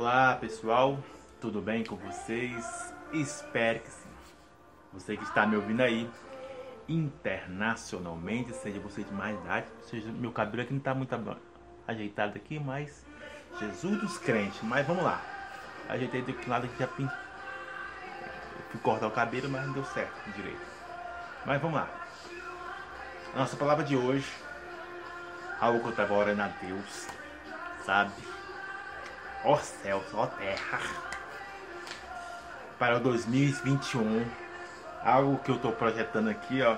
Olá pessoal, tudo bem com vocês? Espero que sim. Você que está me ouvindo aí internacionalmente, seja você de mais idade, seja meu cabelo aqui não está muito ajeitado aqui, mas Jesus dos crentes, mas vamos lá. Ajeitei do lado que já pin... fui cortar o cabelo, mas não deu certo direito. Mas vamos lá. Nossa palavra de hoje, algo que eu estava orando a Deus, sabe? Ó céus, ó terra, para o 2021. Algo que eu estou projetando aqui, ó,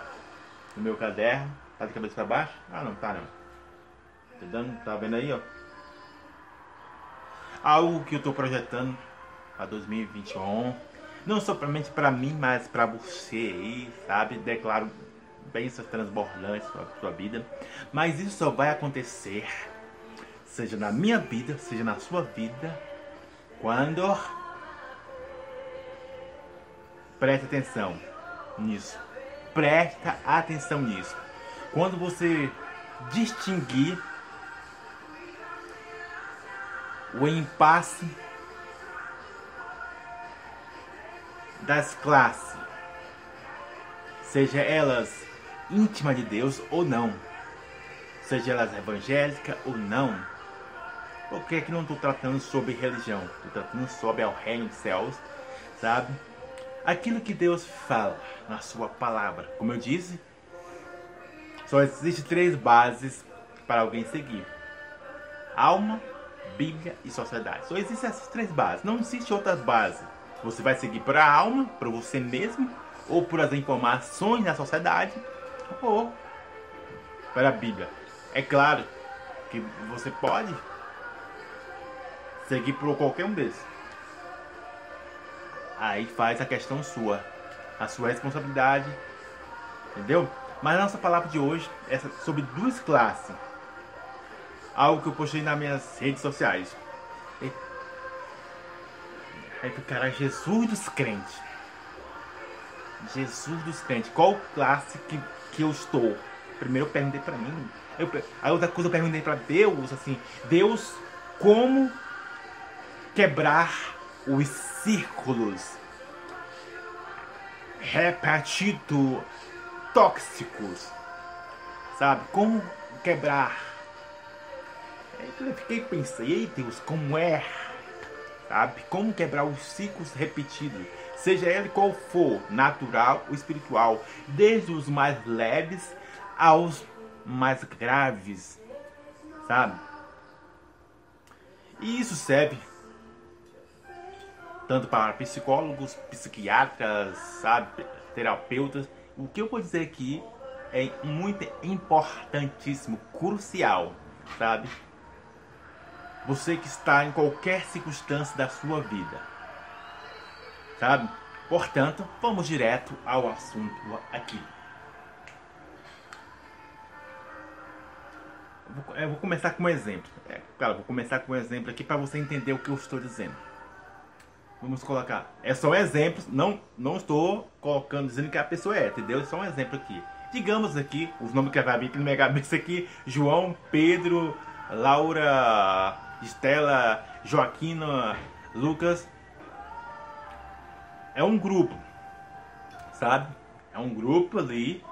no meu caderno. Tá de cabeça para baixo? Ah, não, tá não. Tá, dando, tá vendo aí, ó? Algo que eu estou projetando para 2021. Não somente para mim, mas para você aí, sabe? Declaro bênçãos transbordantes para sua vida. Mas isso só vai acontecer seja na minha vida, seja na sua vida, quando preste atenção nisso. Presta atenção nisso. Quando você distinguir o impasse das classes, seja elas íntimas de Deus ou não, seja elas evangélicas ou não, por que, não estou tratando sobre religião? Estou tratando sobre o reino dos céus, sabe? Aquilo que Deus fala na sua palavra. Como eu disse, só existem três bases para alguém seguir: alma, Bíblia e sociedade. Só existem essas três bases. Não existe outras bases. Você vai seguir para a alma, para você mesmo, ou por as informações da sociedade, ou para a Bíblia. É claro que você pode seguir por qualquer um desses. Aí faz a questão sua, a sua responsabilidade, entendeu? Mas a nossa palavra de hoje é sobre duas classes. Algo que eu postei nas minhas redes sociais. Aí o cara, Jesus dos crentes. Jesus dos crentes. Qual classe que, que eu estou? Primeiro eu perguntei pra mim. Eu, a outra coisa eu perguntei pra Deus, assim, Deus, como quebrar os círculos repetidos tóxicos, sabe? Como quebrar? Eu fiquei pensando, ei Deus, como é? Sabe? Como quebrar os ciclos repetidos, seja ele qual for, natural ou espiritual, desde os mais leves aos mais graves, sabe? E isso serve tanto para psicólogos, psiquiatras, sabe, terapeutas. O que eu vou dizer aqui é muito importantíssimo, crucial, sabe? Você que está em qualquer circunstância da sua vida, sabe? Portanto, vamos direto ao assunto aqui. Eu vou começar com um exemplo. É, cara, vou começar com um exemplo aqui para você entender o que eu estou dizendo. Vamos colocar. É só um exemplo. Não, não estou colocando, dizendo que a pessoa é, entendeu? É só um exemplo aqui. Digamos aqui, os nomes que vai vir aqui no cabeça aqui: João, Pedro, Laura, Estela, Joaquina, Lucas. É um grupo, sabe? É um grupo ali.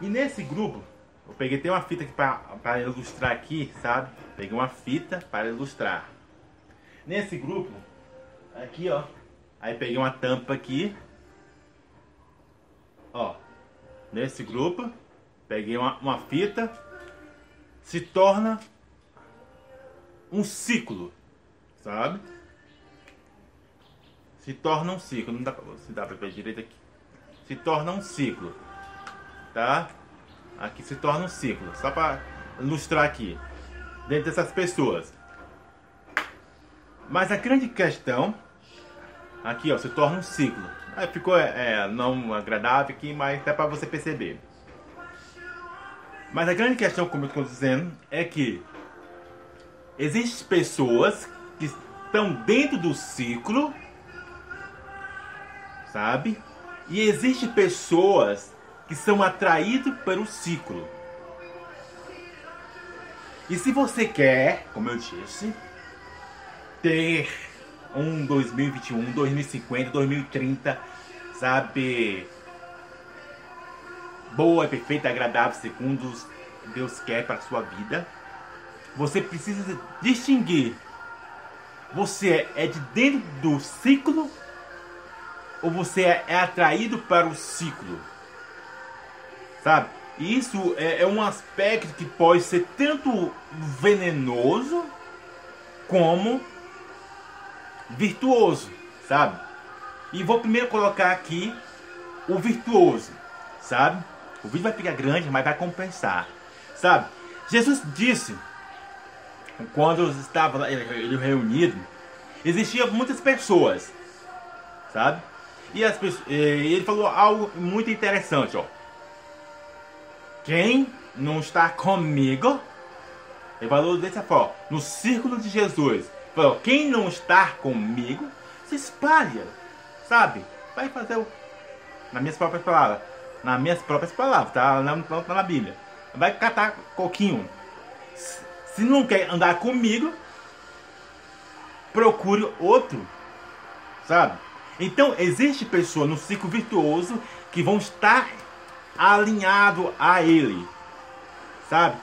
E nesse grupo, eu peguei tem uma fita aqui para ilustrar aqui, sabe? Peguei uma fita para ilustrar. Nesse grupo, Aqui, ó. Aí peguei uma tampa aqui. Ó. Nesse grupo. Peguei uma, uma fita. Se torna um ciclo. Sabe? Se torna um ciclo. Não dá pra, se dá pra ver direito aqui. Se torna um ciclo. Tá? Aqui se torna um ciclo. Só pra ilustrar aqui. Dentro dessas pessoas. Mas a grande questão Aqui, ó, se torna um ciclo. Aí ficou é, é não agradável aqui, mas é para você perceber. Mas a grande questão, como eu estou dizendo, é que existem pessoas que estão dentro do ciclo, sabe? E existem pessoas que são atraídas pelo ciclo. E se você quer, como eu disse, ter um 2021, 2050, 2030, sabe? Boa, perfeita, agradável, segundo Deus quer para sua vida. Você precisa distinguir. Você é de dentro do ciclo ou você é atraído para o ciclo? Sabe? Isso é, é um aspecto que pode ser tanto venenoso como virtuoso, sabe? E vou primeiro colocar aqui o virtuoso, sabe? O vídeo vai ficar grande, mas vai compensar, sabe? Jesus disse, quando estava ele reunido, existiam muitas pessoas, sabe? E as ele falou algo muito interessante, ó. Quem não está comigo, ele falou dessa forma, no círculo de Jesus. Falou, quem não está comigo, se espalha, sabe? Vai fazer o. Nas minhas próprias palavras. Nas minhas próprias palavras, tá? Não tá na Bíblia. Vai catar coquinho. Se não quer andar comigo, procure outro, sabe? Então, existe pessoas no ciclo virtuoso que vão estar alinhado a ele, sabe?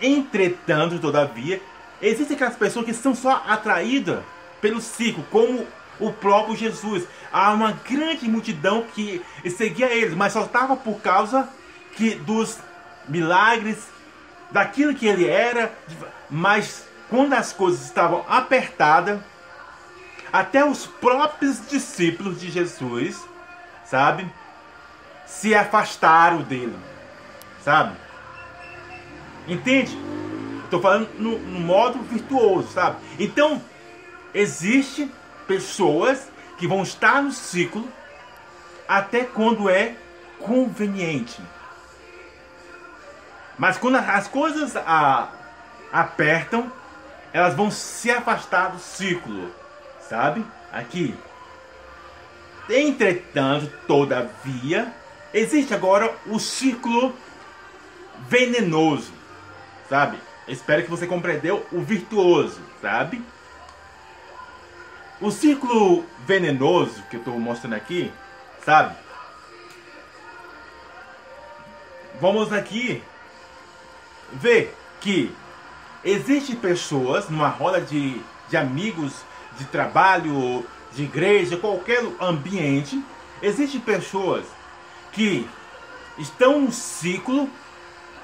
Entretanto, todavia, existem aquelas pessoas que são só atraídas pelo ciclo, como o próprio Jesus. Há uma grande multidão que seguia ele, mas só estava por causa que dos milagres, daquilo que ele era, mas quando as coisas estavam apertadas, até os próprios discípulos de Jesus, sabe? se afastaram dele. Sabe? Entende? Estou falando no, no, modo virtuoso, sabe? Então, existe pessoas que vão estar no ciclo até quando é conveniente. Mas quando as coisas a, apertam, elas vão se afastar do ciclo, sabe? Aqui. Entretanto, todavia, Existe agora o círculo venenoso, sabe? Espero que você compreendeu o virtuoso, sabe? O círculo venenoso que eu estou mostrando aqui, sabe? Vamos aqui ver que existem pessoas numa roda de, de amigos, de trabalho, de igreja, qualquer ambiente, existem pessoas que estão no ciclo,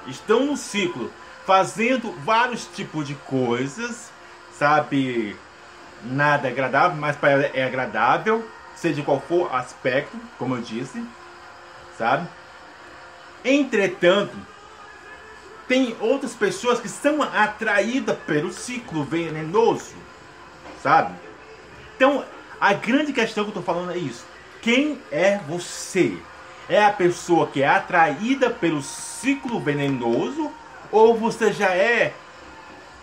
estão no ciclo, fazendo vários tipos de coisas, sabe? Nada agradável, mas para ela é agradável, seja qual for o aspecto, como eu disse, sabe? Entretanto, tem outras pessoas que são atraídas pelo ciclo venenoso, sabe? Então, a grande questão que eu estou falando é isso. Quem é você? é a pessoa que é atraída pelo ciclo venenoso ou você já é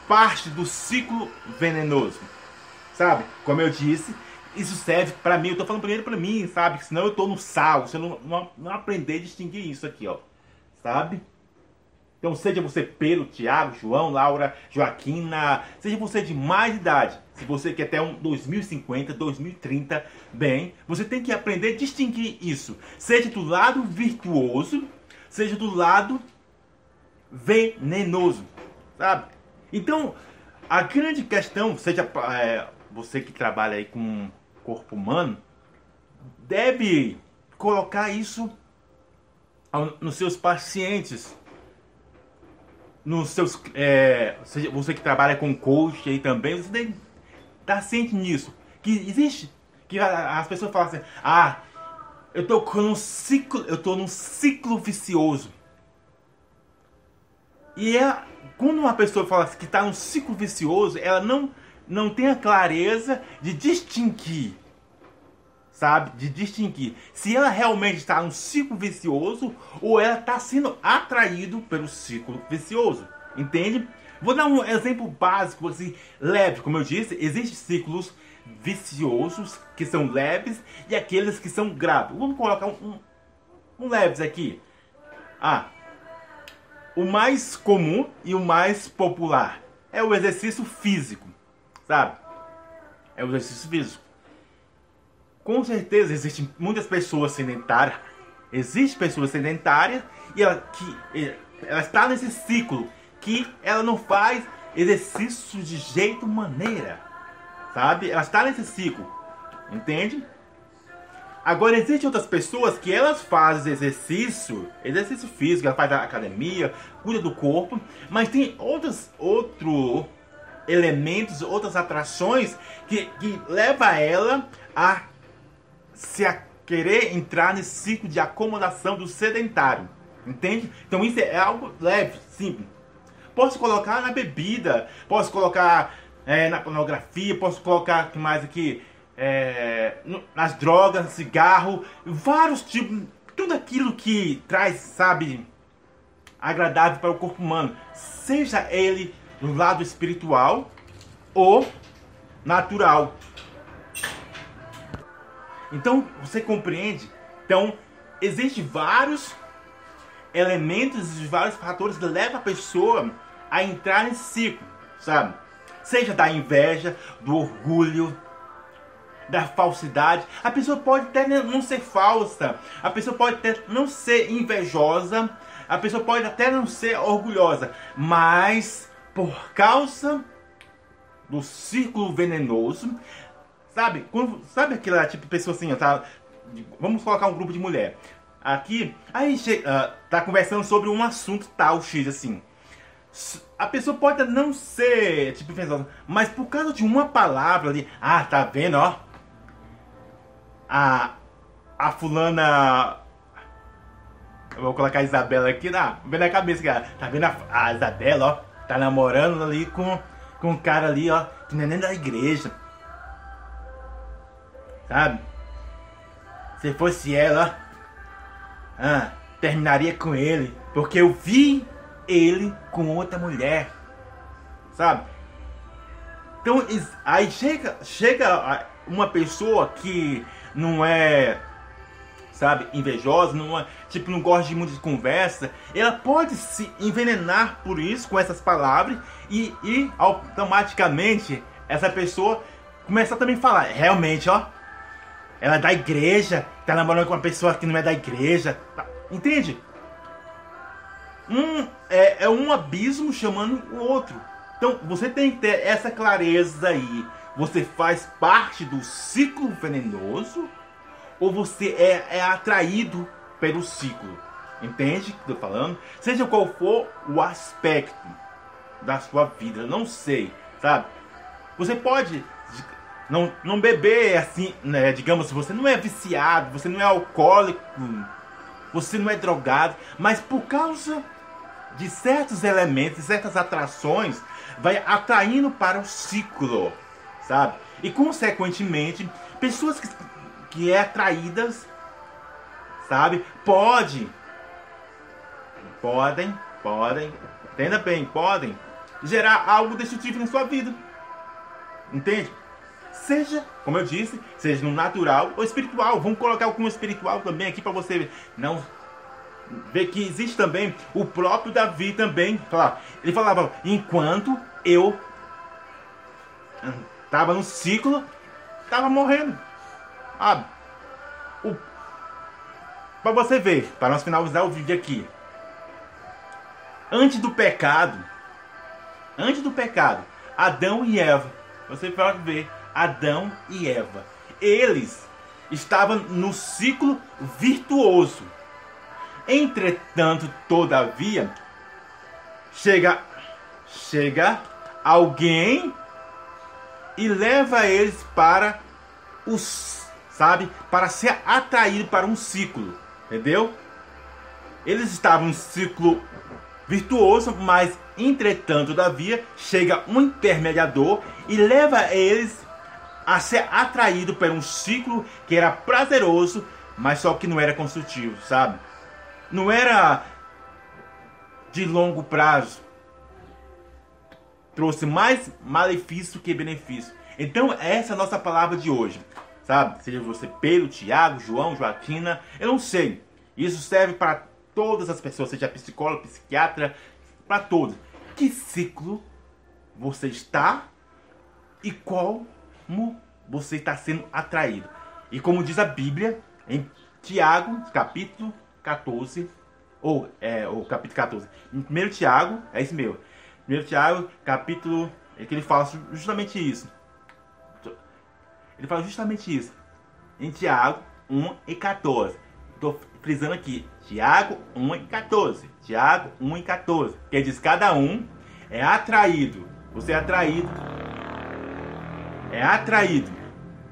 parte do ciclo venenoso? Sabe? Como eu disse, isso serve para mim. Eu tô falando primeiro para mim, sabe? Senão eu tô no sal. Eu não, não, não aprender a distinguir isso aqui, ó. Sabe? Então, seja você Pedro, Tiago, João, Laura, Joaquina, seja você de mais idade, se você quer até um 2050, 2030, bem, você tem que aprender a distinguir isso. Seja do lado virtuoso, seja do lado venenoso, sabe? Então, a grande questão, seja é, você que trabalha aí com corpo humano, deve colocar isso nos seus pacientes nos seus. É, você que trabalha com coach aí também, você que estar ciente nisso. Que existe. Que as pessoas falam assim, ah, eu tô com um ciclo. Eu tô num ciclo vicioso. E é, quando uma pessoa fala que está num ciclo vicioso, ela não, não tem a clareza de distinguir sabe? De distinguir se ela realmente está num ciclo vicioso ou ela está sendo atraído pelo ciclo vicioso, entende? Vou dar um exemplo básico, assim, leve, como eu disse, existem ciclos viciosos que são leves e aqueles que são graves. Vamos colocar um, um, um leves aqui. Ah, o mais comum e o mais popular é o exercício físico, sabe? é o exercício físico. Com certeza existem muitas pessoas sedentárias. Existem pessoas sedentárias e ela, que, ela está nesse ciclo que ela não faz exercício de jeito maneira. Sabe? Ela está nesse ciclo. Entende? Agora existem outras pessoas que elas fazem exercício, exercício físico, ela faz academia, cuida do corpo, mas tem outros outro elementos, outras atrações que, que leva ela a se a querer entrar nesse ciclo de acomodação do sedentário. Entende? Então isso é algo leve, simples. Posso colocar na bebida, posso colocar é, na pornografia, posso colocar que mais aqui é, nas drogas, cigarro, vários tipos, tudo aquilo que traz, sabe, agradável para o corpo humano, seja ele no lado espiritual ou natural. Então, você compreende? Então, existem vários elementos vários fatores que levam a pessoa a entrar nesse ciclo, sabe? Seja da inveja, do orgulho, da falsidade. A pessoa pode até não ser falsa, a pessoa pode até não ser invejosa, a pessoa pode até não ser orgulhosa, mas por causa do círculo venenoso, sabe? Quando, sabe aquela tipo pessoa assim, tá? Vamos colocar um grupo de mulher aqui, aí uh, tá conversando sobre um assunto tal X assim. A pessoa pode não ser tipo mas por causa de uma palavra ali, ah, tá vendo, ó? A a fulana eu vou colocar a Isabela aqui na, vendo a cabeça, cara. Tá vendo a, a Isabela, ó? Tá namorando ali com, com um cara ali, ó, que não é nem da igreja. Sabe? Se fosse ela, ah, terminaria com ele. Porque eu vi ele com outra mulher. Sabe? Então, aí chega, chega uma pessoa que não é sabe, invejosa, não, tipo, não gosta de muita conversa, ela pode se envenenar por isso, com essas palavras, e, e automaticamente essa pessoa começa a também falar, realmente, ó, ela é da igreja, tá namorando com uma pessoa que não é da igreja, tá, entende? Um, é, é um abismo chamando o outro. Então, você tem que ter essa clareza aí. Você faz parte do ciclo venenoso ou você é, é atraído pelo ciclo. Entende o que eu tô falando? Seja qual for o aspecto da sua vida, não sei, sabe? Você pode não, não beber assim, né? Digamos, você não é viciado, você não é alcoólico, você não é drogado, mas por causa de certos elementos, certas atrações, vai atraindo para o ciclo, sabe? E consequentemente, pessoas que que é atraídas, sabe? Pode, podem, podem, entenda bem, podem gerar algo destrutivo na sua vida. Entende? Seja, como eu disse, seja no natural ou espiritual. Vamos colocar o espiritual também aqui para você não ver que existe também o próprio Davi também. Ele falava, enquanto eu estava no ciclo, estava morrendo. Ah, o... Para você ver, para nós finalizar o vídeo aqui. Antes do pecado, antes do pecado, Adão e Eva, você pode ver, Adão e Eva, eles estavam no ciclo virtuoso. Entretanto, todavia, chega chega alguém e leva eles para os sabe? Para ser atraído para um ciclo, entendeu? Eles estavam um ciclo virtuoso, mas entretanto, todavia, chega um intermediador e leva eles a ser atraído para um ciclo que era prazeroso, mas só que não era construtivo, sabe? Não era de longo prazo. Trouxe mais malefício que benefício. Então, essa é a nossa palavra de hoje sabe? Seja você Pedro, Tiago, João, Joaquina, eu não sei. Isso serve para todas as pessoas, seja psicólogo, psiquiatra, para todos. Que ciclo você está e como você está sendo atraído. E como diz a Bíblia, em Tiago, capítulo 14, ou é, o capítulo 14, em 1 Tiago, é isso mesmo. 1 Tiago, capítulo, é que ele fala justamente isso. Ele fala justamente isso. Em Tiago 1 e 14. Estou frisando aqui. Tiago 1 e 14. Tiago 1 e 14. Que diz: cada um é atraído. Você é atraído. É atraído.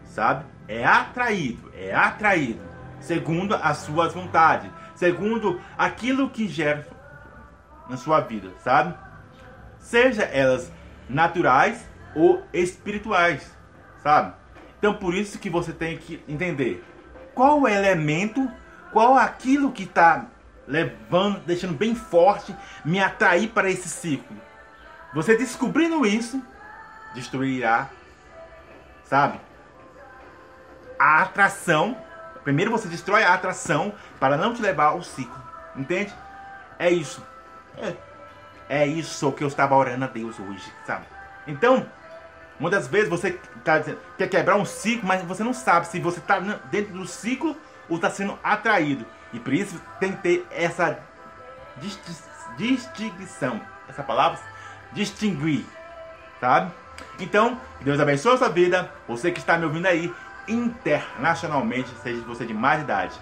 Sabe? É atraído. É atraído. Segundo as suas vontades. Segundo aquilo que gera na sua vida. Sabe? Seja elas naturais ou espirituais. Sabe? Então por isso que você tem que entender qual o elemento, qual aquilo que está levando, deixando bem forte, me atrair para esse ciclo. Você descobrindo isso, destruirá, sabe? A atração. Primeiro você destrói a atração para não te levar ao ciclo. Entende? É isso. É, é isso que eu estava orando a Deus hoje, sabe? Então, Muitas vezes você tá, quer quebrar um ciclo, mas você não sabe se você está dentro do ciclo ou está sendo atraído. E por isso tem que ter essa distinção. Essa palavra? Distinguir. Sabe? Então, Deus abençoe a sua vida. Você que está me ouvindo aí internacionalmente, seja você de mais idade.